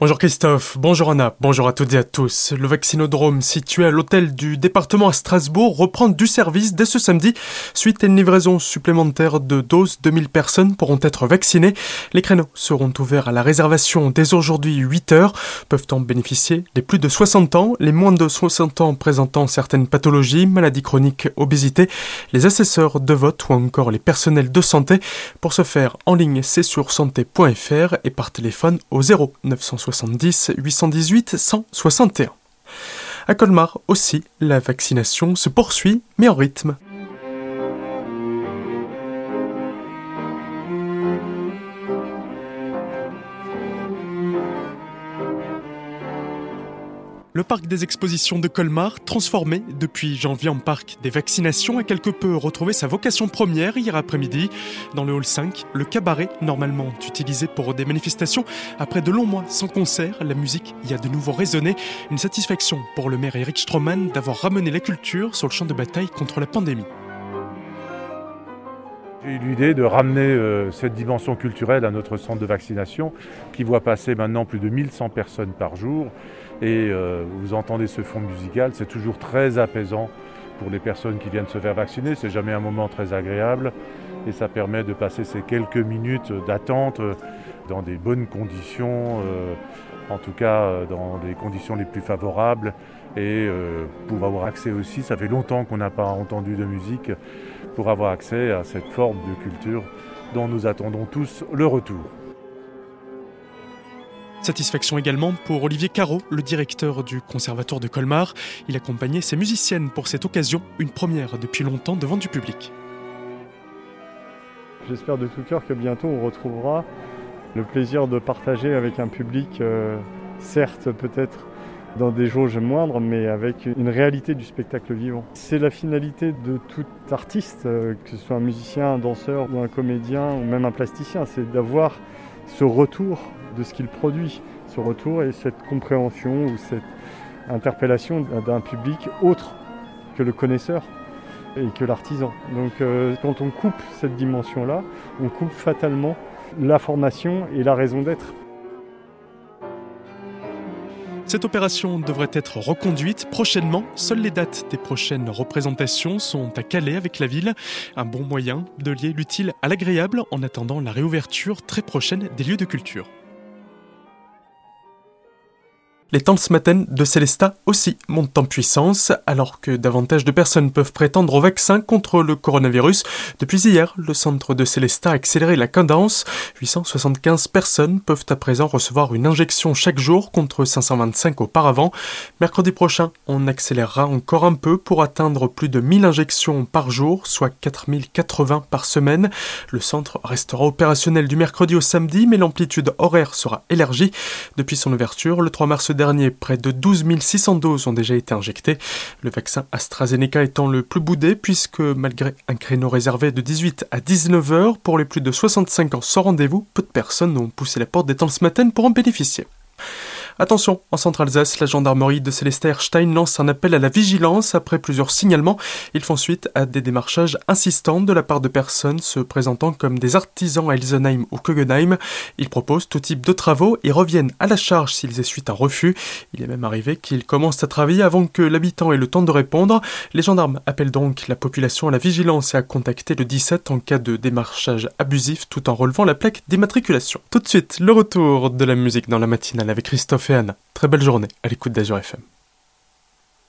Bonjour Christophe, bonjour Anna, bonjour à toutes et à tous. Le vaccinodrome situé à l'hôtel du département à Strasbourg reprend du service dès ce samedi suite à une livraison supplémentaire de doses. 2000 personnes pourront être vaccinées. Les créneaux seront ouverts à la réservation dès aujourd'hui 8 heures. Peuvent en bénéficier les plus de 60 ans, les moins de 60 ans présentant certaines pathologies, maladies chroniques, obésité, les assesseurs de vote ou encore les personnels de santé. Pour ce faire en ligne, c'est sur santé.fr et par téléphone au 0 960 70 818 161. À Colmar aussi, la vaccination se poursuit, mais en rythme. Le parc des expositions de Colmar, transformé depuis janvier en parc des vaccinations, a quelque peu retrouvé sa vocation première hier après-midi. Dans le hall 5, le cabaret, normalement utilisé pour des manifestations, après de longs mois sans concert, la musique y a de nouveau résonné. Une satisfaction pour le maire Eric Stroman d'avoir ramené la culture sur le champ de bataille contre la pandémie. J'ai eu l'idée de ramener euh, cette dimension culturelle à notre centre de vaccination qui voit passer maintenant plus de 1100 personnes par jour. Et euh, vous entendez ce fond musical, c'est toujours très apaisant pour les personnes qui viennent se faire vacciner. C'est jamais un moment très agréable et ça permet de passer ces quelques minutes d'attente dans des bonnes conditions, euh, en tout cas dans des conditions les plus favorables et pour avoir accès aussi, ça fait longtemps qu'on n'a pas entendu de musique, pour avoir accès à cette forme de culture dont nous attendons tous le retour. Satisfaction également pour Olivier Caro, le directeur du Conservatoire de Colmar. Il accompagnait ses musiciennes pour cette occasion, une première depuis longtemps devant du public. J'espère de tout cœur que bientôt on retrouvera le plaisir de partager avec un public, euh, certes peut-être dans des jauges moindres, mais avec une réalité du spectacle vivant. C'est la finalité de tout artiste, euh, que ce soit un musicien, un danseur ou un comédien ou même un plasticien, c'est d'avoir ce retour de ce qu'il produit, ce retour et cette compréhension ou cette interpellation d'un public autre que le connaisseur et que l'artisan. Donc euh, quand on coupe cette dimension-là, on coupe fatalement la formation et la raison d'être. Cette opération devrait être reconduite prochainement. Seules les dates des prochaines représentations sont à Calais avec la ville. Un bon moyen de lier l'utile à l'agréable en attendant la réouverture très prochaine des lieux de culture. Les temps ce matin de Célestat aussi montent en puissance, alors que davantage de personnes peuvent prétendre au vaccin contre le coronavirus. Depuis hier, le centre de Célestat a accéléré la cadence. 875 personnes peuvent à présent recevoir une injection chaque jour contre 525 auparavant. Mercredi prochain, on accélérera encore un peu pour atteindre plus de 1000 injections par jour, soit 4080 par semaine. Le centre restera opérationnel du mercredi au samedi, mais l'amplitude horaire sera élargie. Depuis son ouverture, le 3 mars dernier, près de 12 600 doses ont déjà été injectées. Le vaccin AstraZeneca étant le plus boudé, puisque malgré un créneau réservé de 18 à 19 heures pour les plus de 65 ans sans rendez-vous, peu de personnes ont poussé la porte des temps ce matin pour en bénéficier. Attention, en Centre-Alsace, la gendarmerie de Célestin lance un appel à la vigilance après plusieurs signalements. Ils font suite à des démarchages insistants de la part de personnes se présentant comme des artisans à Ilsenheim ou Kogenheim. Ils proposent tout type de travaux et reviennent à la charge s'ils essuient un refus. Il est même arrivé qu'ils commencent à travailler avant que l'habitant ait le temps de répondre. Les gendarmes appellent donc la population à la vigilance et à contacter le 17 en cas de démarchage abusif tout en relevant la plaque d'immatriculation. Tout de suite, le retour de la musique dans la matinale avec Christophe Très belle journée à l'écoute d'Azur FM.